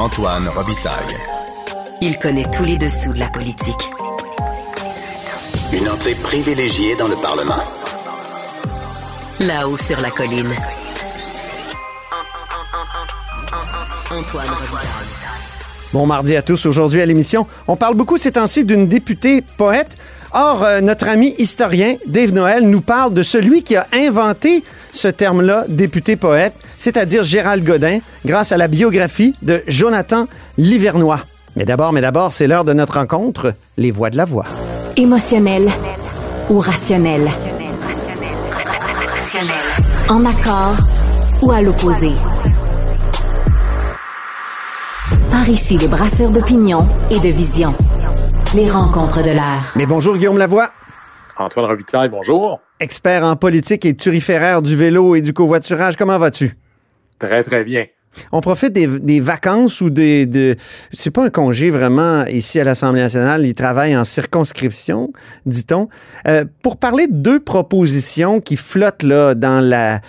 Antoine Robitaille. Il connaît tous les dessous de la politique. Une entrée privilégiée dans le Parlement. Là-haut sur la colline. Antoine Robitaille. Bon mardi à tous. Aujourd'hui à l'émission, on parle beaucoup ces temps-ci d'une députée poète. Or, euh, notre ami historien Dave Noël nous parle de celui qui a inventé ce terme-là, député poète, c'est-à-dire Gérald Godin, grâce à la biographie de Jonathan Livernois. Mais d'abord, mais d'abord, c'est l'heure de notre rencontre, les voix de la voix. Émotionnel ou rationnel? En accord ou à l'opposé? Par ici, les brasseurs d'opinion et de vision. Les rencontres de l'air. Mais bonjour Guillaume Lavoie, Antoine Ravitaille, bonjour. expert en politique et turiféraire du vélo et du covoiturage. Comment vas-tu? Très, très bien. On profite des, vacances ou des. De, c'est pas un congé vraiment ici à l'Assemblée nationale. Ils travaillent en circonscription, dit-on. Euh, pour parler de deux propositions qui flottent là dans la.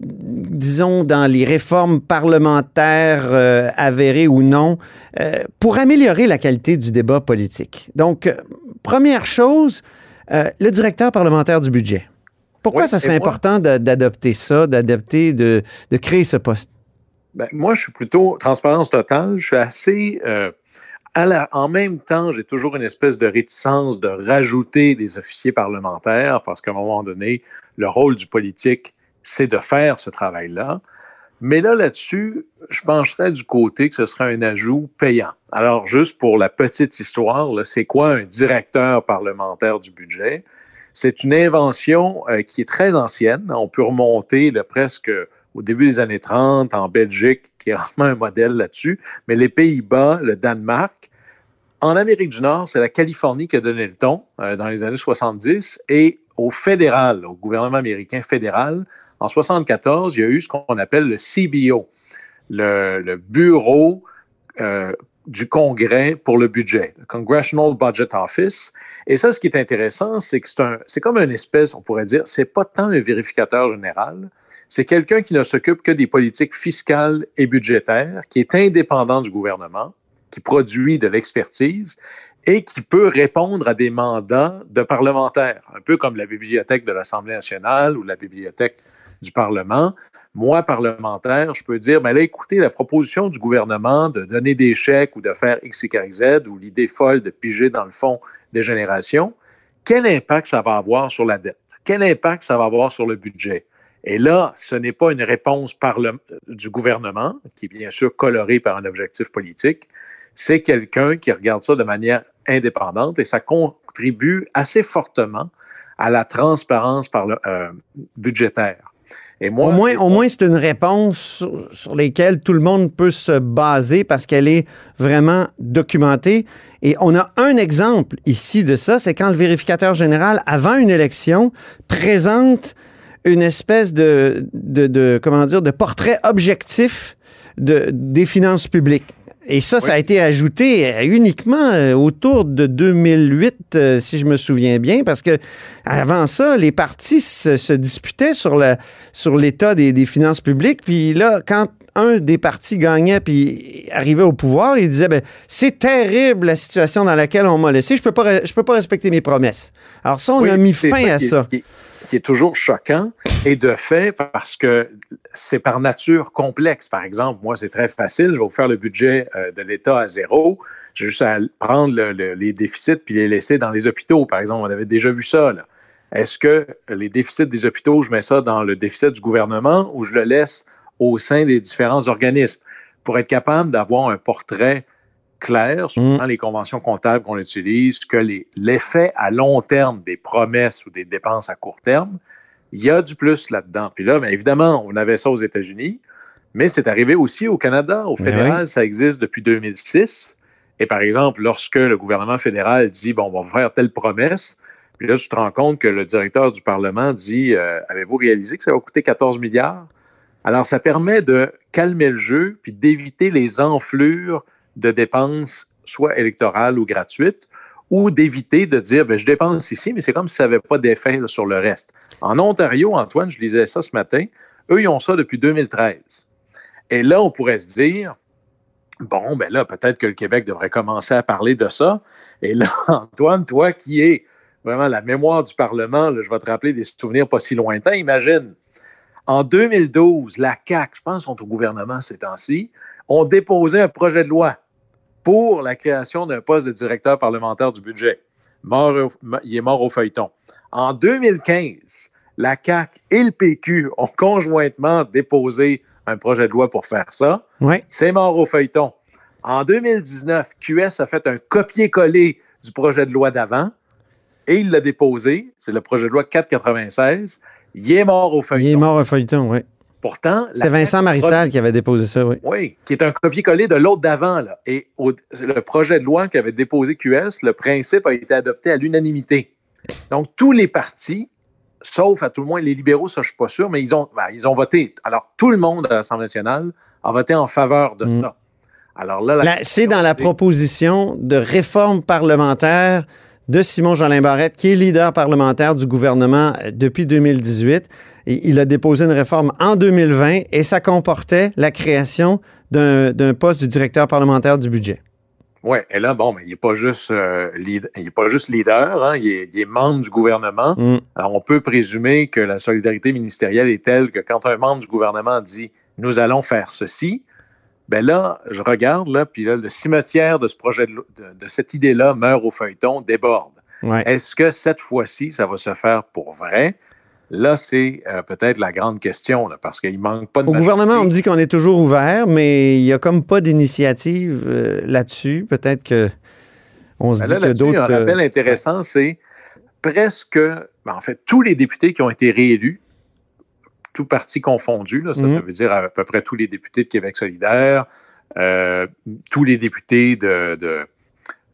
Disons, dans les réformes parlementaires euh, avérées ou non, euh, pour améliorer la qualité du débat politique. Donc, première chose, le directeur parlementaire du budget. Pourquoi Oui, ça serait important d'adopter ça, d'adopter, de, de créer ce poste? Ben, moi, je suis plutôt transparence totale. Je suis assez. euh, à la- en même temps, j'ai toujours une espèce de réticence de rajouter des officiers parlementaires parce qu'à un moment donné, le rôle du politique, c'est de faire ce travail-là. Mais là, là-dessus, je pencherais du côté que ce serait un ajout payant. Alors, juste pour la petite histoire, c'est quoi un directeur parlementaire du budget? C'est une invention euh, qui est très ancienne. On peut remonter presque au début des années 30 en Belgique, qui est vraiment un modèle là-dessus. Mais les Pays-Bas, le Danemark, en Amérique du Nord, c'est la Californie qui a donné le ton euh, dans les années 70. Et au fédéral, au gouvernement américain fédéral, en 74, il y a eu ce qu'on appelle le CBO, le, le Bureau euh, du Congrès pour le budget, le Congressional Budget Office. Et ça, ce qui est intéressant, c'est que c'est comme une espèce, on pourrait dire, c'est pas tant un vérificateur général, c'est quelqu'un qui ne s'occupe que des politiques fiscales et budgétaires, qui est indépendant du gouvernement, qui produit de l'expertise et qui peut répondre à des mandats de parlementaires, un peu comme la bibliothèque de l'Assemblée nationale ou la bibliothèque du Parlement. Moi, parlementaire, je peux dire, mais là, écoutez, la proposition du gouvernement de donner des chèques ou de faire X, Y, Z, ou l'idée folle de piger dans le fond des générations, quel impact ça va avoir sur la dette? Quel impact ça va avoir sur le budget? Et là, ce n'est pas une réponse du gouvernement, qui est bien sûr colorée par un objectif politique, c'est quelqu'un qui regarde ça de manière indépendante et ça contribue assez fortement à la transparence euh, budgétaire. Et moi, Au moins, au moins c'est une réponse sur, sur lesquelles tout le monde peut se baser parce qu'elle est vraiment documentée. Et on a un exemple ici de ça, c'est quand le vérificateur général, avant une élection, présente une espèce de, de, de- comment dire, de portrait objectif de, des finances publiques. Et ça, ça a été ajouté euh, uniquement euh, autour de 2008, euh, si je me souviens bien, parce que avant ça, les partis se, se disputaient sur l'état des, des finances publiques. Puis là, quand un des partis gagnait puis arrivait au pouvoir, il disait ben c'est terrible la situation dans laquelle on m'a laissé. Je peux pas re- je peux pas respecter mes promesses. Alors ça, on Oui, a mis fin à ça. Qui qui est toujours choquant et de fait parce que c'est par nature complexe. Par exemple, moi, c'est très facile. Je vais vous faire le budget euh, de l'État à zéro. J'ai juste à prendre le- le- les déficits puis les laisser dans les hôpitaux. Par exemple, on avait déjà vu ça. là. Est-ce que les déficits des hôpitaux, je mets ça dans le déficit du gouvernement ou je le laisse au sein des différents organismes? Pour être capable d'avoir un portrait clair sur Mm. dans les conventions comptables qu'on utilise, que les- l'effet à long terme des promesses ou des dépenses à court terme, il y a du plus là-dedans. Puis là, bien évidemment, on avait ça aux États-Unis, mais c'est arrivé aussi au Canada. Au fédéral, ça existe depuis 2006. Et par exemple, lorsque le gouvernement fédéral dit, bon, on va faire telle promesse, puis là, tu te rends compte que le directeur du Parlement dit, euh, avez-vous réalisé que ça va coûter 14 milliards? Alors, ça permet de calmer le jeu, puis d'éviter les enflures de dépenses, soit électorales ou gratuites, ou d'éviter de dire, ben, je dépense ici, mais c'est comme si ça n'avait pas d'effet sur le reste. En Ontario, Antoine, je lisais ça ce matin, eux, ils ont ça depuis 2013. Et là, on pourrait se dire, Bon, ben là, peut-être que le Québec devrait commencer à parler de ça. Et là, Antoine, toi qui es vraiment la mémoire du Parlement, je vais te rappeler des souvenirs pas si lointains. Imagine, en 2012, la CAQ, je pense, sont au gouvernement ces temps-ci, ont déposé un projet de loi pour la création d'un poste de directeur parlementaire du budget. Mort il est mort au feuilleton. En 2015, la CAQ et le PQ ont conjointement déposé un projet de loi pour faire ça. C'est mort au feuilleton. En 2019, QS a fait un copier-coller du projet de loi d'avant et il l'a déposé. C'est le projet de loi 496. Il est mort au feuilleton. Il est mort au feuilleton, oui. Pourtant. C'est Vincent Maristal qui avait déposé ça, oui. Oui, qui est un copier-coller de l'autre d'avant. Et le projet de loi qu'avait déposé QS, le principe a été adopté à l'unanimité. Donc, tous les partis, sauf à tout le moins les libéraux, ça je ne suis pas sûr, mais ils ont, ben, ils ont voté. Alors, tout le monde à l'Assemblée nationale a voté en faveur de mm. ça. Alors là, c'est dans la proposition de réforme parlementaire de Simon-Jolin Barrette, qui est leader parlementaire du gouvernement euh, depuis 2018. Et il a déposé une réforme en 2020 et ça comportait la création d'un poste du directeur parlementaire du budget. Oui, et là, bon, mais il n'est pas juste euh, leader, il est pas juste leader, hein, il, est, membre du gouvernement. Mm. Alors, on peut présumer que la solidarité ministérielle est telle que quand un membre du gouvernement dit nous allons faire ceci, ben là, je regarde, là, puis là, le cimetière de ce projet de, de, cette idée-là meurt au feuilleton, déborde. Est-ce que cette fois-ci, ça va se faire pour vrai? Là, c'est euh, peut-être la grande question, là, parce qu'il manque pas de. Au gouvernement, on me dit qu'on est toujours ouvert, mais il n'y a comme pas d'initiative euh, là-dessus. Peut-être que on se ben dit que d'autres. Un rappel intéressant, c'est presque, ben, en fait, tous les députés qui ont été réélus tout parti confondu. ça, ça mhm. veut dire à peu près tous les députés de Québec solidaire, euh, tous les députés de,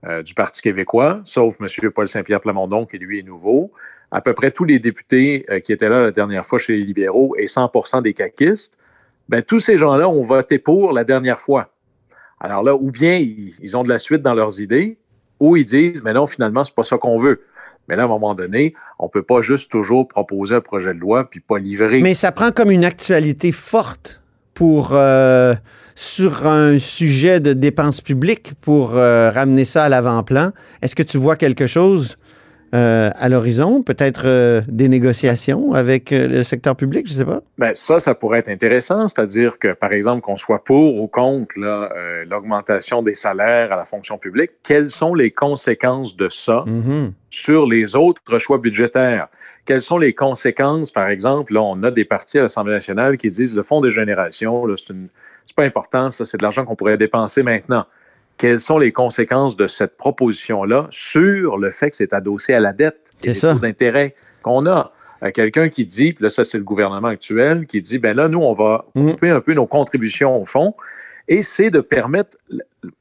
euh, du Parti québécois, sauf M. Paul Saint-Pierre Plamondon, qui lui est nouveau, à peu près tous les députés euh, qui étaient là la dernière fois chez les libéraux et 100% des caquistes, ben, tous ces gens-là ont voté pour la dernière fois. Alors là, ou bien ils, ils, ont de la suite dans leurs idées, ou ils disent, mais non, finalement, c'est pas ça qu'on veut. Mais là, à un moment donné, on ne peut pas juste toujours proposer un projet de loi puis pas livrer. Mais ça prend comme une actualité forte pour euh, sur un sujet de dépenses publiques pour euh, ramener ça à l'avant-plan. Est-ce que tu vois quelque chose euh, à l'horizon, peut-être euh, des négociations avec euh, le secteur public, je ne sais pas? Bien, ça, ça pourrait être intéressant, c'est-à-dire que, par exemple, qu'on soit pour ou contre l'augmentation des salaires à la fonction publique, quelles sont les conséquences de ça mm-hmm. sur les autres choix budgétaires? Quelles sont les conséquences, par exemple, là, on a des partis à l'Assemblée nationale qui disent le fonds des générations, c'est pas important, ça, c'est de l'argent qu'on pourrait dépenser maintenant quelles sont les conséquences de cette proposition-là sur le fait que c'est adossé à la dette et les taux d'intérêt qu'on a? Euh, quelqu'un qui dit, puis là, ça, c'est le gouvernement actuel, qui dit, ben là, nous, on va mm. couper un peu nos contributions au fond, et c'est de permettre,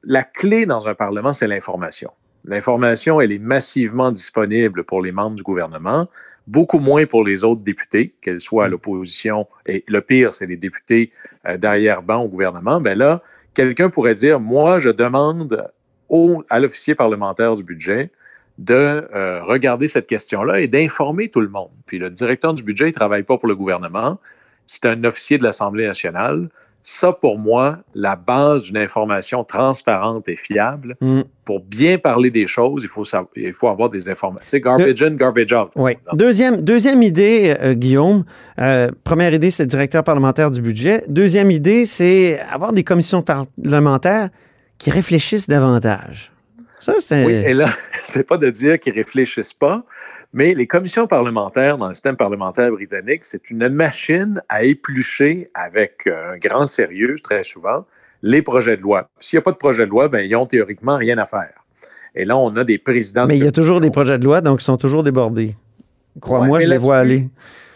la clé dans un Parlement, c'est l'information. L'information, elle est massivement disponible pour les membres du gouvernement, beaucoup moins pour les autres députés, qu'elles soient à mm. l'opposition, et le pire, c'est les députés euh, derrière-ban au gouvernement. Ben là, quelqu'un pourrait dire, moi, je demande à l'officier parlementaire du budget de euh, regarder cette question-là et d'informer tout le monde. Puis le directeur du budget, ne travaille pas pour le gouvernement, c'est un officier de l'Assemblée nationale ça, pour moi, la base d'une information transparente et fiable, mm. pour bien parler des choses, il faut, il faut avoir des informations. Garbage in, garbage out. Oui. Deuxième, deuxième idée, euh, Guillaume. Euh, première idée, c'est le directeur parlementaire du budget. Deuxième idée, c'est avoir des commissions parlementaires qui réfléchissent davantage. Ça, c'est... Oui, et là, c'est pas de dire qu'ils réfléchissent pas, mais les commissions parlementaires dans le système parlementaire britannique, c'est une machine à éplucher avec euh, un grand sérieux, très souvent, les projets de loi. S'il n'y a pas de projet de loi, ben, ils ont théoriquement rien à faire. Et là, on a des présidents. Mais il y a toujours des projets de loi, donc ils sont toujours débordés. Crois-moi, je les vois aller.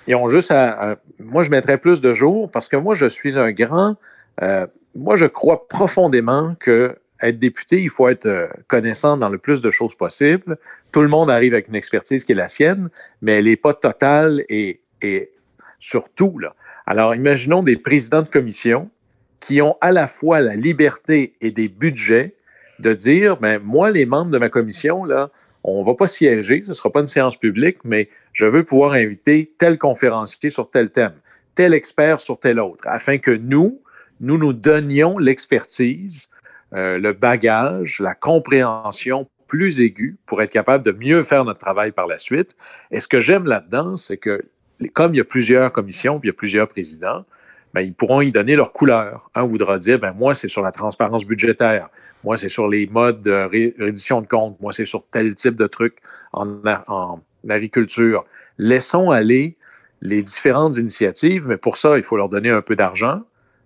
Ils ont juste à, Moi, je mettrais plus de jours parce que moi, je suis un grand. Euh, moi, je crois profondément que être député, il faut être euh, connaissant dans le plus de choses possible. Tout le monde arrive avec une expertise qui est la sienne, mais elle n'est pas totale et, et surtout, là. Alors, imaginons des présidents de commission qui ont à la fois la liberté et des budgets de dire, ben, moi, les membres de ma commission, là, on ne va pas siéger, ce ne sera pas une séance publique, mais je veux pouvoir inviter tel conférencier sur tel thème, tel expert sur tel autre, afin que nous, nous nous donnions l'expertise euh, le bagage, la compréhension plus aiguë pour être capable de mieux faire notre travail par la suite. Et ce que j'aime là-dedans, c'est que comme il y a plusieurs commissions, puis il y a plusieurs présidents, ben, ils pourront y donner leur couleur. Un voudra dire, ben, moi, c'est sur la transparence budgétaire. Moi, c'est sur les modes de reddition de comptes. Moi, c'est sur tel type de truc en, en agriculture. Laissons aller les différentes initiatives, mais pour ça, il faut leur donner un peu d'argent,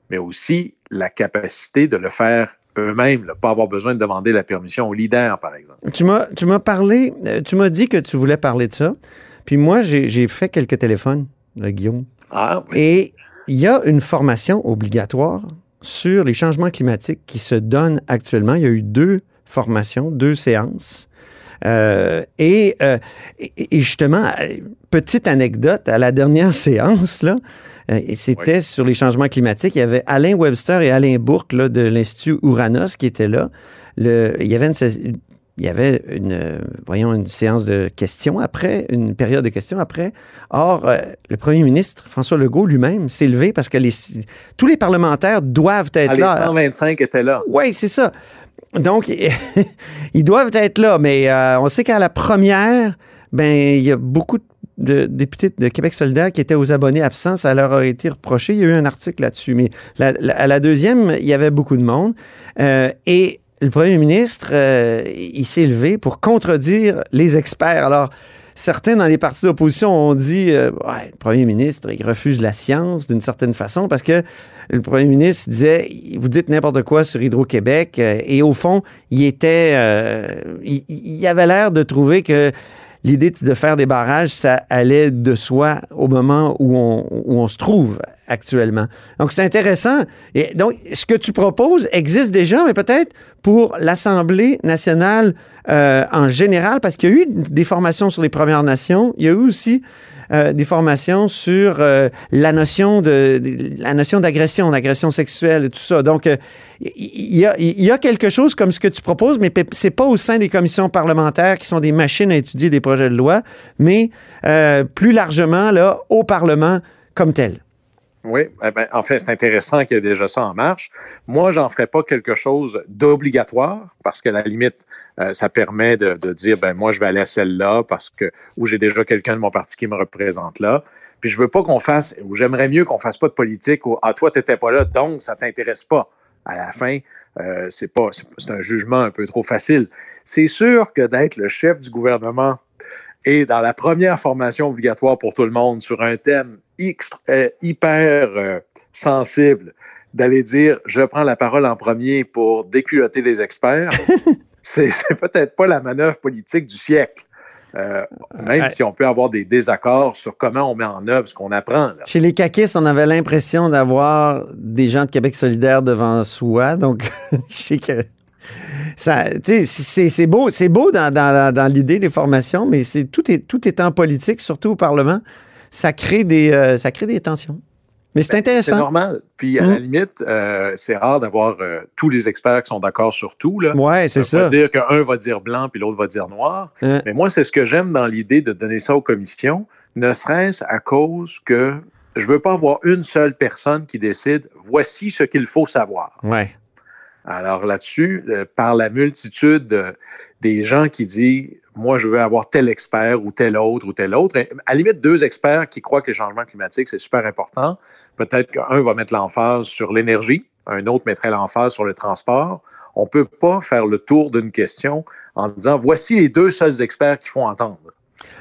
mais aussi la capacité de le faire eux-mêmes, ne pas avoir besoin de demander la permission aux leaders, par exemple. Tu m'as, tu m'as parlé, euh, tu m'as dit que tu voulais parler de ça, puis moi, j'ai, fait quelques téléphones, Guillaume. Ah, oui. Et il y a une formation obligatoire sur les changements climatiques qui se donne actuellement. Il y a eu deux formations, deux séances. Euh, et, euh, et, justement, petite anecdote, à la dernière séance, là, euh, et c'était sur les changements climatiques, il y avait Alain Webster et Alain Bourque là, de l'Institut Ouranos qui étaient là. Le, il y avait une, il y avait une, voyons, une séance de questions après, une période de questions après. Or, le premier ministre, François Legault lui-même, s'est levé parce que les, tous les parlementaires doivent être ah, là. Les 125 étaient là. Oui, c'est ça. Donc, ils doivent être là, mais euh, on sait qu'à la première, ben, il y a beaucoup de députés de Québec solidaire qui étaient aux abonnés absents. Ça leur a été reproché. Il y a eu un article là-dessus. Mais à la deuxième, il y avait beaucoup de monde. Euh, et le premier ministre, euh, il s'est levé pour contredire les experts. Alors, certains dans les partis d'opposition ont dit euh, ouais, le premier ministre, il refuse la science d'une certaine façon parce que le premier ministre disait vous dites n'importe quoi sur Hydro-Québec euh, et au fond, il était euh, il, avait l'air de trouver que l'idée de faire des barrages, ça allait de soi au moment où on, où on se trouve actuellement. Donc, c'est intéressant. Et donc, ce que tu proposes existe déjà, mais peut-être pour l'Assemblée nationale euh, en général, parce qu'il y a eu des formations sur les Premières Nations. Il y a eu aussi euh, des formations sur euh, la notion de, la notion d'agression, d'agression sexuelle et tout ça. Donc, il y, a, y a quelque chose comme ce que tu proposes, mais c'est pas au sein des commissions parlementaires qui sont des machines à étudier des projets de loi, mais plus largement là au Parlement comme tel. Oui, eh ben, en fait, c'est intéressant qu'il y ait déjà ça en marche. Moi, j'en ferais pas quelque chose d'obligatoire parce que la limite, euh, ça permet de, dire, ben moi, je vais aller à celle-là parce que ou j'ai déjà quelqu'un de mon parti qui me représente là. Puis je veux pas qu'on fasse, ou j'aimerais mieux qu'on fasse pas de politique ou ah toi t'étais pas là, donc ça t'intéresse pas. À la fin, euh, c'est pas, c'est un jugement un peu trop facile. C'est sûr que d'être le chef du gouvernement et dans la première formation obligatoire pour tout le monde sur un thème euh, hyper euh, sensible, d'aller dire je prends la parole en premier pour déculotter les experts, c'est peut-être pas la manœuvre politique du siècle. Euh, même si on peut avoir des désaccords sur comment on met en œuvre ce qu'on apprend. Chez les caquistes, on avait l'impression d'avoir des gens de Québec solidaire devant soi. Donc, je sais que c'est beau, c'est beau dans, l'idée des formations, mais c'est tout est tout étant politique, surtout au Parlement, ça crée des euh, ça crée des tensions. Mais c'est ben, intéressant. C'est normal. Puis à la mmh. limite, euh, c'est rare d'avoir euh, tous les experts qui sont d'accord sur tout. Là. Ouais, c'est ça. Ça veut dire qu'un va dire blanc puis l'autre va dire noir. Mais moi, c'est ce que j'aime dans l'idée de donner ça aux commissions, ne serait-ce à cause que je veux pas avoir une seule personne qui décide voici ce qu'il faut savoir. Ouais. Alors là-dessus, euh, par la multitude des gens qui disent moi, je veux avoir tel expert ou tel autre ou tel autre. À la limite, deux experts qui croient que les changements climatiques, c'est super important. Peut-être qu'un va mettre l'emphase sur l'énergie, un autre mettrait l'emphase sur le transport. On ne peut pas faire le tour d'une question en disant voici les deux seuls experts qui font entendre.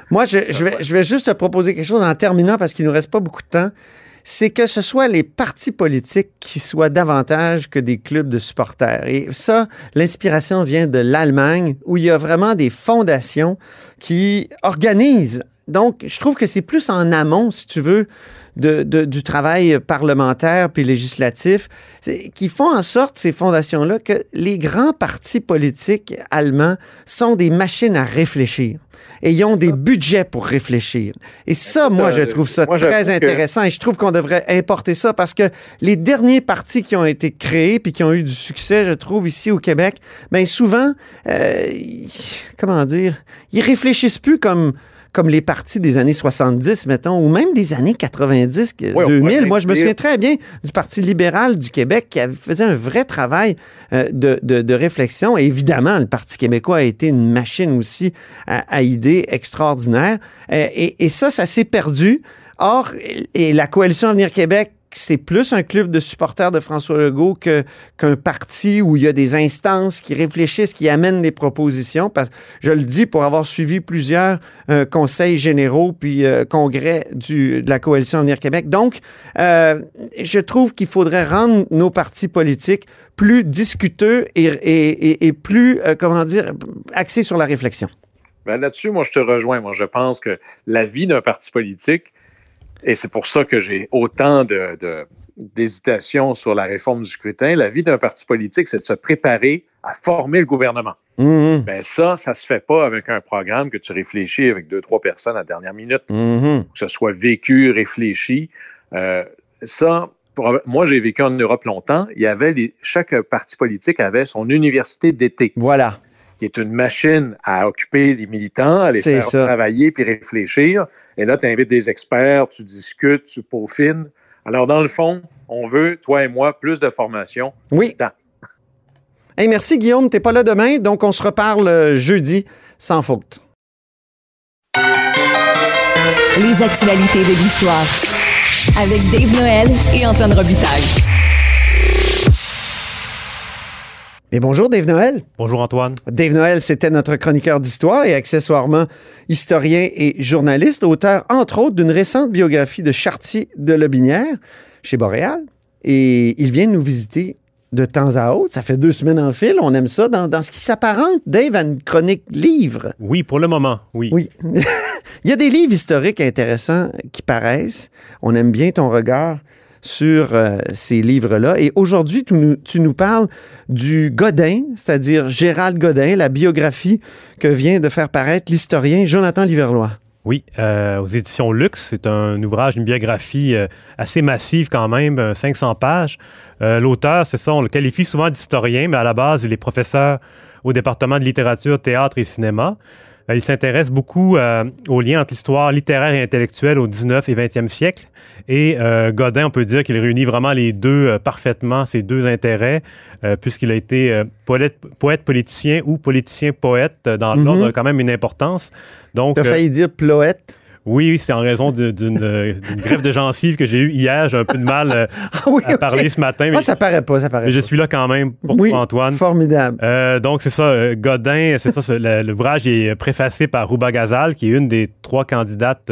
Moi, je, vais, je vais juste te proposer quelque chose en terminant parce qu'il ne nous reste pas beaucoup de temps c'est que ce soit les partis politiques qui soient davantage que des clubs de supporters. Et ça, l'inspiration vient de l'Allemagne, où il y a vraiment des fondations qui organisent. Donc, je trouve que c'est plus en amont, si tu veux, de, du travail parlementaire puis législatif, qui font en sorte, ces fondations-là, que les grands partis politiques allemands sont des machines à réfléchir et ont des budgets pour réfléchir. Et ça, moi, je trouve ça très intéressant et je trouve qu'on devrait importer ça parce que les derniers partis qui ont été créés puis qui ont eu du succès, je trouve, ici au Québec, bien souvent, euh, comment dire, ils réfléchissent plus comme comme les partis des années 70, mettons, ou même des années 90, 2000. Moi, je me souviens très bien du Parti libéral du Québec qui faisait un vrai travail euh, de, de, réflexion. Et évidemment, le Parti québécois a été une machine aussi à, idées extraordinaires. Euh, et, et ça, ça s'est perdu. Or, et la coalition Avenir Québec c'est plus un club de supporters de François Legault qu'un parti où il y a des instances qui réfléchissent, qui amènent des propositions. Parce je le dis pour avoir suivi plusieurs euh, conseils généraux puis euh, congrès de la coalition Avenir Québec. Donc, euh, je trouve qu'il faudrait rendre nos partis politiques plus discuteux et plus, comment dire, axés sur la réflexion. Ben là-dessus, moi, je te rejoins. Moi, je pense que la vie d'un parti politique, et c'est pour ça que j'ai autant d'hésitation sur la réforme du scrutin. La vie d'un parti politique, c'est de se préparer à former le gouvernement. Mm Ben ça, ça se fait pas avec un programme que tu réfléchis avec deux, trois personnes à la dernière minute. Mm-hmm. Que ce soit vécu, réfléchi. Euh, ça, moi, j'ai vécu en Europe longtemps. Il y avait chaque parti politique avait son université d'été. Voilà qui est une machine à occuper les militants, à les faire travailler puis réfléchir. Et là, tu invites des experts, tu discutes, tu peaufines. Alors, dans le fond, on veut, toi et moi, plus de formation. Oui. Hey, merci, Guillaume. Tu n'es pas là demain, donc on se reparle euh, jeudi sans faute. Les actualités de l'histoire avec Dave Noël et Antoine Robitaille. Mais bonjour Dave Noël. Bonjour Antoine. Dave Noël, c'était notre chroniqueur d'histoire et accessoirement historien et journaliste, auteur entre autres d'une récente biographie de Chartier de Lobinière chez Boréal. Et il vient nous visiter de temps à autre. Ça fait deux semaines en fil. On aime ça dans, dans ce qui s'apparente, Dave, à une chronique livre. Oui, pour le moment, oui. Oui. il y a des livres historiques intéressants qui paraissent. On aime bien ton regard sur euh, ces livres-là. Et aujourd'hui, tu nous, parles du Godin, c'est-à-dire Gérald Godin, la biographie que vient de faire paraître l'historien Jonathan Liverlois. Oui, euh, aux éditions Luxe, c'est un ouvrage, une biographie euh, assez massive quand même, 500 pages. L'auteur, c'est ça, on le qualifie souvent d'historien, mais à la base, il est professeur au département de littérature, théâtre et cinéma. Euh, il s'intéresse beaucoup euh, aux liens entre l'histoire littéraire et intellectuelle au 19 et 20e siècle. Et euh, Godin, on peut dire qu'il réunit vraiment les deux parfaitement, ces deux intérêts, puisqu'il a été poète, poète politicien ou politicien poète. Dans mm-hmm. l'ordre, quand même une importance. Donc, as failli dire ploète. Oui, c'est en raison d'une grève de gencive que j'ai eue hier. J'ai un peu de mal euh, ah à parler ce matin. Mais, ah, ça paraît pas, ça paraît mais je suis là quand même pour toi, Antoine. Formidable. Euh, donc, c'est ça. Euh, Godin, c'est ça. L'ouvrage est préfacé par Rouba Gazal, qui est une des trois candidates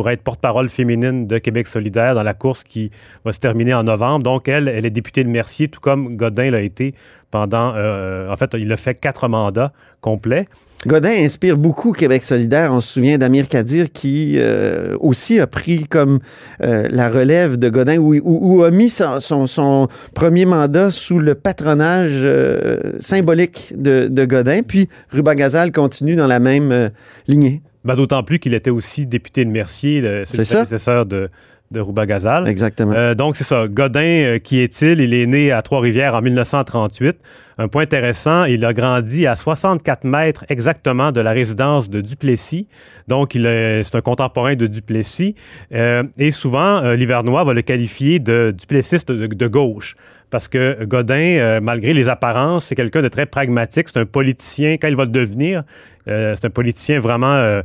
pour être porte-parole féminine de Québec solidaire dans la course qui va se terminer en novembre. Donc, elle, elle est députée de Mercier, tout comme Godin l'a été pendant... en fait, il a fait quatre mandats complets. Godin inspire beaucoup Québec solidaire. On se souvient d'Amir Kadir qui euh, aussi a pris comme euh, la relève de Godin ou, a mis son, premier mandat sous le patronage euh, symbolique de, Godin. Puis Ruba Gazal continue dans la même lignée. Ben, D'autant plus qu'il était aussi député de Mercier, le, c'est le prédécesseur de, de Rouba Gazal. Exactement. Euh, donc, c'est ça. Godin, euh, qui est-il? Il est né à Trois-Rivières en 1938. Un point intéressant, il a grandi à 64 mètres exactement de la résidence de Duplessis. Donc, il c'est un contemporain de Duplessis. Euh, et souvent, l'Hivernois va le qualifier de duplessiste de, gauche parce que Godin, malgré les apparences, c'est quelqu'un de très pragmatique. C'est un politicien, quand il va le devenir, c'est un politicien vraiment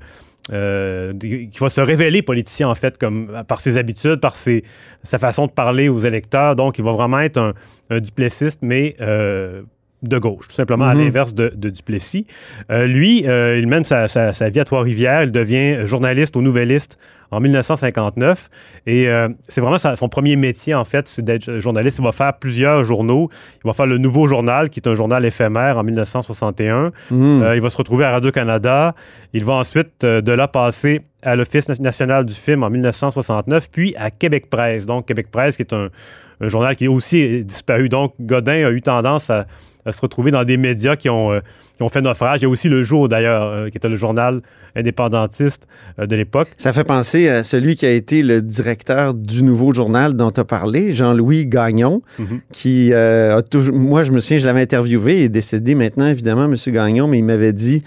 euh, qui va se révéler politicien, en fait, comme par ses habitudes, par ses, sa façon de parler aux électeurs. Donc, il va vraiment être un, un duplessiste, mais euh, de gauche, tout simplement à mhm. l'inverse de, Duplessis. Euh, lui, euh, il mène sa, vie à Trois-Rivières. Il devient journaliste au Nouvelliste en 1959. Et euh, c'est vraiment son premier métier, en fait, c'est d'être journaliste. Il va faire plusieurs journaux. Il va faire le Nouveau Journal, qui est un journal éphémère en 1961. Mhm. il va se retrouver à Radio-Canada. Il va ensuite de là passer à l'Office national du film en 1969, puis à Québec Presse. Donc, Québec Presse, qui est un, un journal qui est aussi disparu. Donc, Godin a eu tendance à à se retrouver dans des médias qui ont, euh, ont fait naufrage. Il y a aussi Le Jour, d'ailleurs, euh, qui était le journal indépendantiste euh, de l'époque. Ça fait penser à celui qui a été le directeur du nouveau journal dont tu as parlé, Jean-Louis Gagnon, mhm. qui a toujours... Moi, je me souviens, je l'avais interviewé, il est décédé maintenant, évidemment, M. Gagnon, mais il m'avait dit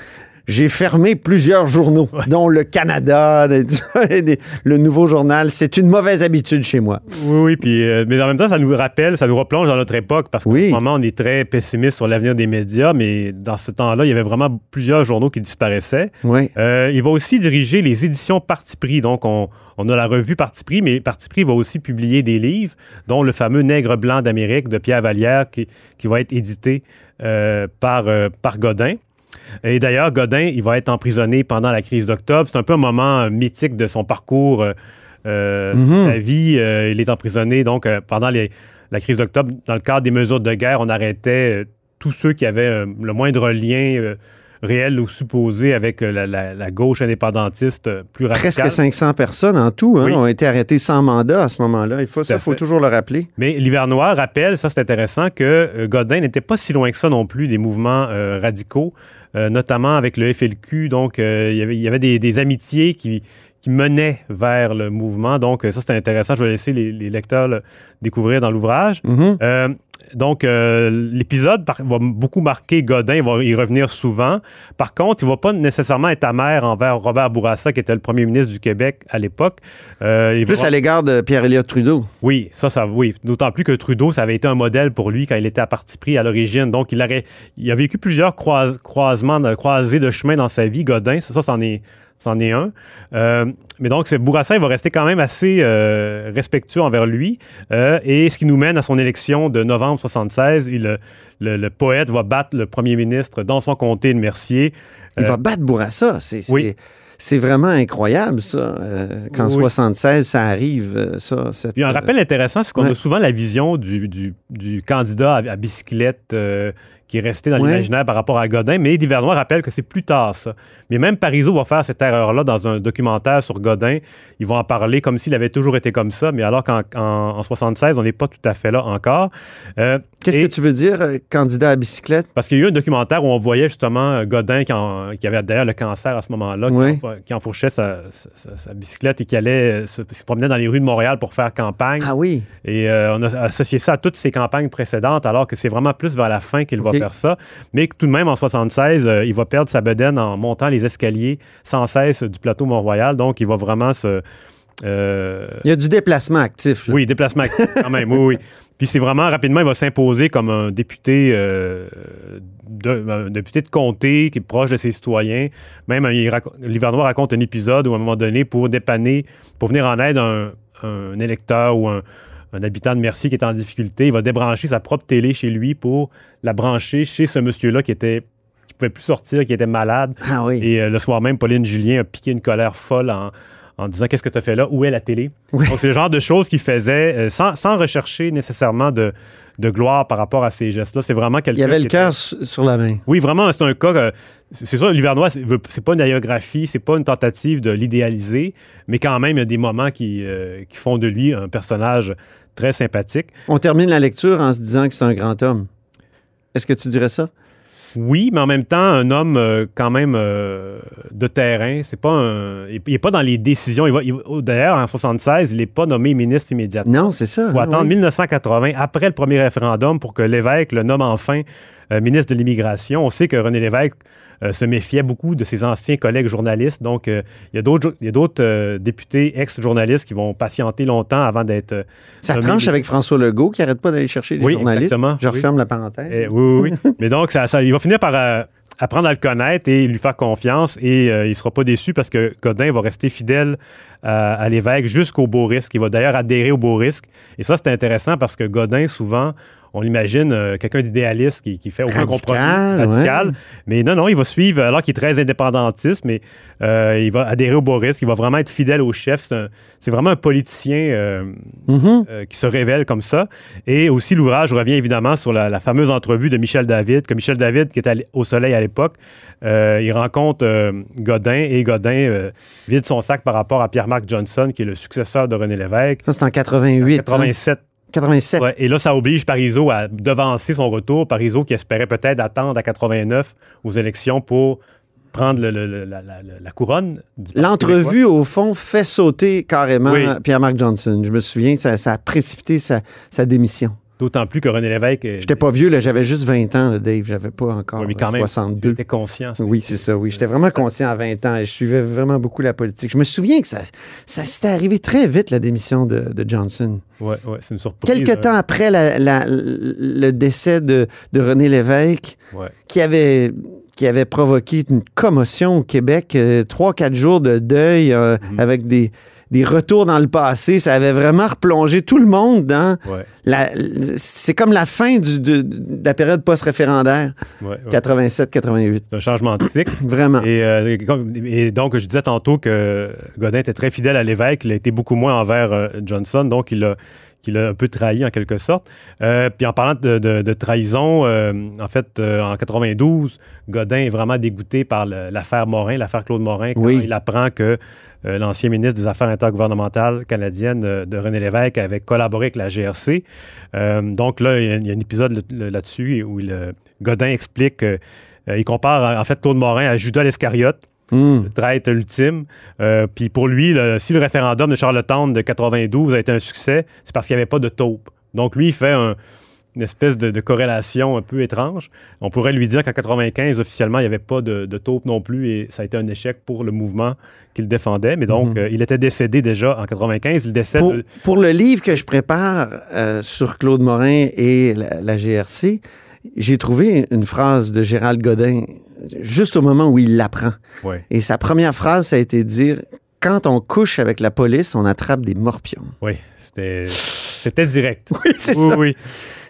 j'ai fermé plusieurs journaux, dont le Canada, le Nouveau Journal. C'est une mauvaise habitude chez moi. Oui, oui, puis, euh, mais en même temps, ça nous rappelle, ça nous replonge dans notre époque, parce qu'en ce moment, on est très pessimiste sur l'avenir des médias, mais dans ce temps-là, il y avait vraiment plusieurs journaux qui disparaissaient. Oui. Euh, il va aussi diriger les éditions Parti pris, donc on, on a la revue Parti pris, mais Parti pris va aussi publier des livres, dont le fameux Nègre blanc d'Amérique de Pierre Vallière, qui, qui va être édité euh, par, par Godin. Et d'ailleurs, Godin, il va être emprisonné pendant la crise d'octobre. C'est un peu un moment mythique de son parcours, euh, euh mhm. sa vie. Euh, il est emprisonné donc euh, pendant la crise d'octobre. Dans le cadre des mesures de guerre, on arrêtait tous ceux qui avaient le moindre lien réel ou supposé avec la, gauche indépendantiste plus radicale. Presque 500 personnes en tout hein, ont été arrêtées sans mandat à ce moment-là. Il faut, ça, il faut toujours le rappeler. Mais l'hiver noir rappelle, ça c'est intéressant, que Godin n'était pas si loin que ça non plus des mouvements radicaux. Euh, notamment avec le FLQ. Donc, euh, il y avait, des, amitiés qui, menaient vers le mouvement. Donc, ça, c'était intéressant. Je vais laisser les, lecteurs le découvrir dans l'ouvrage. Mm-hmm. Euh, donc, euh, l'épisode va beaucoup marquer Godin, il va y revenir souvent. Par contre, il ne va pas nécessairement être amer envers Robert Bourassa, qui était le premier ministre du Québec à l'époque. Euh, plus à l'égard de Pierre-Éliott Trudeau. Oui, ça, ça, oui. D'autant plus que Trudeau, ça avait été un modèle pour lui quand il était à parti pris à l'origine. Donc, il, aurait, il a vécu plusieurs croisements, croisés de chemin dans sa vie, Godin. Ça, ça, c'en est c'en est un. Euh, mais donc, Bourassa, il va rester quand même assez euh, respectueux envers lui. Euh, et ce qui nous mène à son élection de novembre 76. le, le, poète va battre le premier ministre dans son comté de Mercier. Il va battre Bourassa. C'est, oui. C'est vraiment incroyable, ça. Qu'en 76, ça arrive, ça. Puis un rappel intéressant, c'est qu'on a souvent la vision du, du, du candidat à, à bicyclette qui est resté dans l'imaginaire par rapport à Godin. Mais Divernois rappelle que c'est plus tard, ça. Mais même Parizeau va faire cette erreur-là dans un documentaire sur Godin. Ils vont en parler comme s'il avait toujours été comme ça, mais alors qu'en en, 76, on n'est pas tout à fait là encore. Euh, Qu'est-ce que tu veux dire, euh, candidat à bicyclette? Parce qu'il y a eu un documentaire où on voyait justement euh, Godin qui, avait d'ailleurs le cancer à ce moment-là, qui, enfourchait sa, bicyclette et qui allait se, promener dans les rues de Montréal pour faire campagne. Ah oui. Et on a associé ça à toutes ses campagnes précédentes, alors que c'est vraiment plus vers la fin qu'il va faire ça. Mais tout de même, en 76, il va perdre sa bedaine en montant les escaliers sans cesse du plateau Mont-Royal. Donc, il va vraiment se... Euh, il y a du déplacement actif. Oui, déplacement actif quand même, oui, oui. Puis c'est vraiment rapidement, il va s'imposer comme un député, euh, de, député de comté qui est proche de ses citoyens. Même l'Hivernois raconte un épisode où à un moment donné, pour dépanner, pour venir en aide à un, électeur ou un, un, habitant de Mercier qui est en difficulté, il va débrancher sa propre télé chez lui pour la brancher chez ce monsieur-là qui était pouvait plus sortir, qui était malade. Ah oui. Et euh, le soir même, Pauline Julien a piqué une colère folle en, disant Qu'est-ce que tu as fait là? Où est la télé? Donc, c'est le genre de choses qu'il faisait euh, sans, rechercher nécessairement de, gloire par rapport à ces gestes-là. C'est vraiment quelqu'un. Il y avait le cœur sur la main. Oui, vraiment, c'est un cas. Euh, c'est ça, l'hivernois, c'est pas une aérographie, c'est pas une tentative de l'idéaliser, mais quand même, il y a des moments qui, qui font de lui un personnage très sympathique. On termine la lecture en se disant que c'est un grand homme. Est-ce que tu dirais ça? Oui, mais en même temps, un homme euh, quand même euh, de terrain. C'est pas un, il n'est pas dans les décisions. d'ailleurs, en 76, il n'est pas nommé ministre immédiatement. Non, c'est ça. Il faut attendre 1980, après le premier référendum, pour que l'évêque le nomme enfin euh, ministre de l'Immigration. On sait que René Lévesque euh, se méfiait beaucoup de ses anciens collègues journalistes. Donc, euh, il y a d'autres députés ex-journalistes qui vont patienter longtemps avant d'être. Ça tranche avec François Legault qui n'arrête pas d'aller chercher des journalistes. Exactement, Je referme la parenthèse. Eh, oui, oui, oui. Mais donc, ça, il va finir par apprendre à le connaître et lui faire confiance et il ne sera pas déçu parce que Godin va rester fidèle à l'évêque jusqu'au beau risque. Il va d'ailleurs adhérer au beau risque. Et ça, c'est intéressant parce que Godin, souvent, on l'imagine euh, quelqu'un d'idéaliste qui, fait aucun compromis radical. Mais non, non, il va suivre, alors qu'il est très indépendantiste, mais euh, il va adhérer au Boris, il va vraiment être fidèle au chef. C'est vraiment un politicien euh, mm-hmm. qui se révèle comme ça. Et aussi, l'ouvrage revient évidemment sur la, fameuse entrevue de Michel David, que Michel David, qui était au soleil à l'époque, il rencontre Godin et Godin vide son sac par rapport à Pierre-Marc Johnson, qui est le successeur de René Lévesque. Ça, c'est en 88. 87. 87. et là, ça oblige Parizeau à devancer son retour. Parizeau qui espérait peut-être attendre à 89 aux élections pour prendre la, couronne. L'entrevue, au fond, fait sauter carrément Pierre-Marc Johnson. Je me souviens, ça, ça a précipité sa, démission. D'autant plus que René Lévesque. J'étais pas vieux, là, j'avais juste 20 ans, là, Dave. J'avais pas encore ouais, mais euh, quand même, 62. était conscient. Oui, c'est ça, oui. J'étais vraiment conscient à 20 ans et je suivais vraiment beaucoup la politique. Je me souviens que ça, ça s'était arrivé très vite, la démission de, de Johnson. Ouais, ouais, c'est une surprise. Quelque hein. temps après la- la- le décès de, de René Lévesque, Ouais. qui avait, qui avait provoqué une commotion au Québec, euh, trois, quatre jours de deuil euh, Mhm. avec des, des retours dans le passé. Ça avait vraiment replongé tout le monde dans Ouais, la. C'est comme la fin du- de, de la période post-référendaire, ouais, ouais. 87-88. C'est un changement de cycle. Vraiment. Et, euh, et donc, je disais tantôt que Godin était très fidèle à l'évêque. Il a été beaucoup moins envers euh, Johnson, donc il a, qu'il a un peu trahi en quelque sorte. Euh, puis en parlant de, de- de trahison, euh, en fait, euh, en 92, Godin est vraiment dégoûté par l'affaire Morin, l'affaire Claude Morin, quand Oui. il apprend que l'ancien ministre des Affaires intergouvernementales canadienne de René Lévesque avait collaboré avec la GRC. Donc là, il y, a, il y a un épisode là- là-dessus où il, Godin explique que, il compare en fait Claude Morin à Judas l'Iscariote, Hum. le traître ultime. Euh, puis pour lui, le- si le référendum de Charlottetown de 92 a été un succès, c'est parce qu'il n'y avait pas de taupe. Donc lui, il fait un- une espèce de, de corrélation un peu étrange. On pourrait lui dire qu'en 95, officiellement, il n'y avait pas de, de taupe non plus et ça a été un échec pour le mouvement qu'il défendait. Mais donc, Mhm. euh, il était décédé déjà en 95. Il décède... Pour, pour le livre que je prépare euh, sur Claude Morin et la, la GRC, j'ai trouvé une phrase de Gérald Godin juste au moment où il l'apprend. Ouais. Et sa première phrase, ça a été de dire Quand on couche avec la police, on attrape des morpions. Oui, c'était, direct. Oui, c'est oui, ça. oui,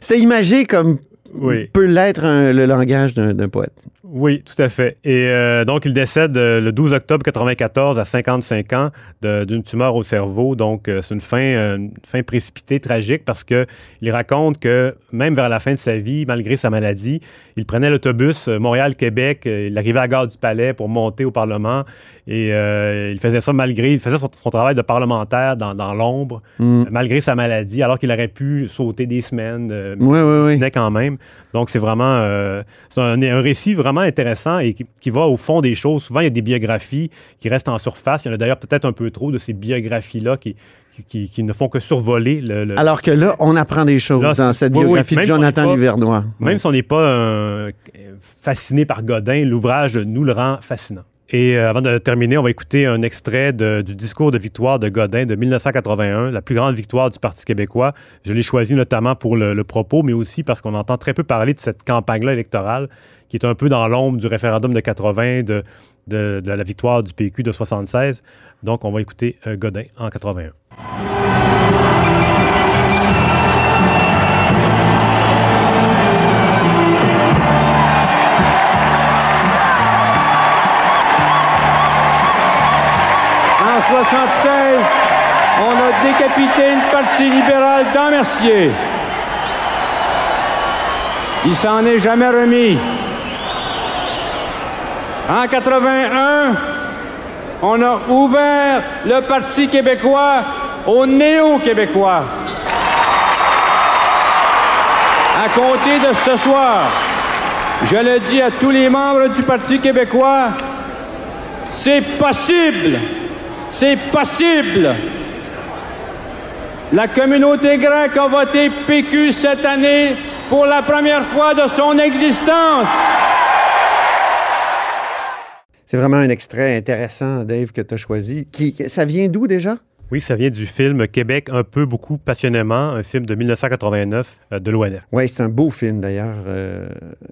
C'était imagé comme oui. peut l'être le langage d'un poète. Oui, tout à fait. Et euh, donc, il décède euh, le 12 octobre 94 à 55 ans d'une tumeur au cerveau. Donc, euh, c'est une fin, une fin précipitée, tragique, parce que il raconte que même vers la fin de sa vie, malgré sa maladie, il prenait l'autobus Montréal-Québec. il arrivait à la gare du Palais pour monter au Parlement. Et euh, il faisait ça malgré, il faisait son, son travail de parlementaire dans, dans l'ombre, Mm. malgré sa maladie, alors qu'il aurait pu sauter des semaines. euh, Oui, oui, oui. venait quand même. Donc, c'est vraiment euh, c'est un, un récit vraiment intéressant et qui, qui va au fond des choses. Souvent, il y a des biographies qui restent en surface. Il y en a d'ailleurs peut-être un peu trop de ces biographies-là qui, qui, qui- qui ne font que survoler le. le- Alors que là, on apprend des choses Là, dans cette oui, oui, biographie même de si on Jonathan pas- Livernois. même si on n'est pas euh, fasciné par Godin, l'ouvrage nous le rend fascinant. Et euh, avant de terminer, on va écouter un extrait du discours de victoire de Godin de 1981, la plus grande victoire du Parti québécois. Je l'ai choisi notamment pour le, propos, mais aussi parce qu'on entend très peu parler de cette campagne-là électorale qui est un peu dans l'ombre du référendum de 80, de, de- de la victoire du PQ de 76. Donc, on va écouter euh, Godin en 81. En 76, on a décapité le Parti libéral dans Mercier. Il s'en est jamais remis. En 81, on a ouvert le Parti québécois aux néo-québécois. À compter de ce soir, je le dis à tous les membres du Parti québécois, c'est possible. C'est possible. La communauté grecque a voté PQ cette année pour la première fois de son existence. C'est vraiment un extrait intéressant, Dave, que tu as choisi. Qui, ça vient d'où déjà? Oui, ça vient du film Québec un peu, beaucoup, passionnément, un film de 1989 euh, de l'ONF. Oui, c'est un beau film d'ailleurs, euh,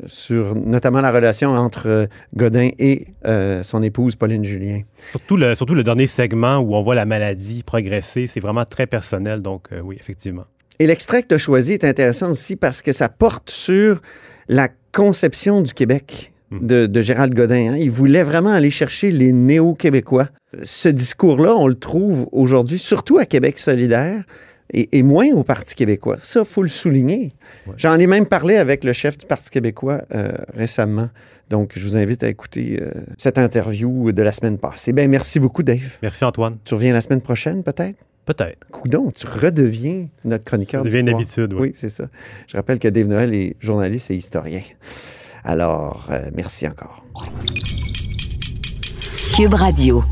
sur notamment la relation entre euh, Godin et euh, son épouse Pauline Julien. Surtout le, surtout le dernier segment où on voit la maladie progresser, c'est vraiment très personnel, donc oui, effectivement. Et l'extrait que tu as choisi est intéressant aussi parce que ça porte sur la conception du Québec de, de Gérald Godin. hein. Il voulait vraiment aller chercher les néo-québécois. Ce discours-là, on le trouve aujourd'hui, surtout à Québec solidaire. Et, et moins au Parti québécois. Ça, il faut le souligner. J'en ai même parlé avec le chef du Parti québécois euh, récemment. Donc, je vous invite à écouter euh, cette interview de la semaine passée. Ben, merci beaucoup, Dave. Merci Antoine. Tu reviens la semaine prochaine, peut-être? Peut-être. Coudon, tu redeviens notre chroniqueur Ça devient une d'histoire. habitude, oui. Oui, c'est ça. Je rappelle que Dave Noël est journaliste et historien. Alors, euh, merci encore. Cube Radio.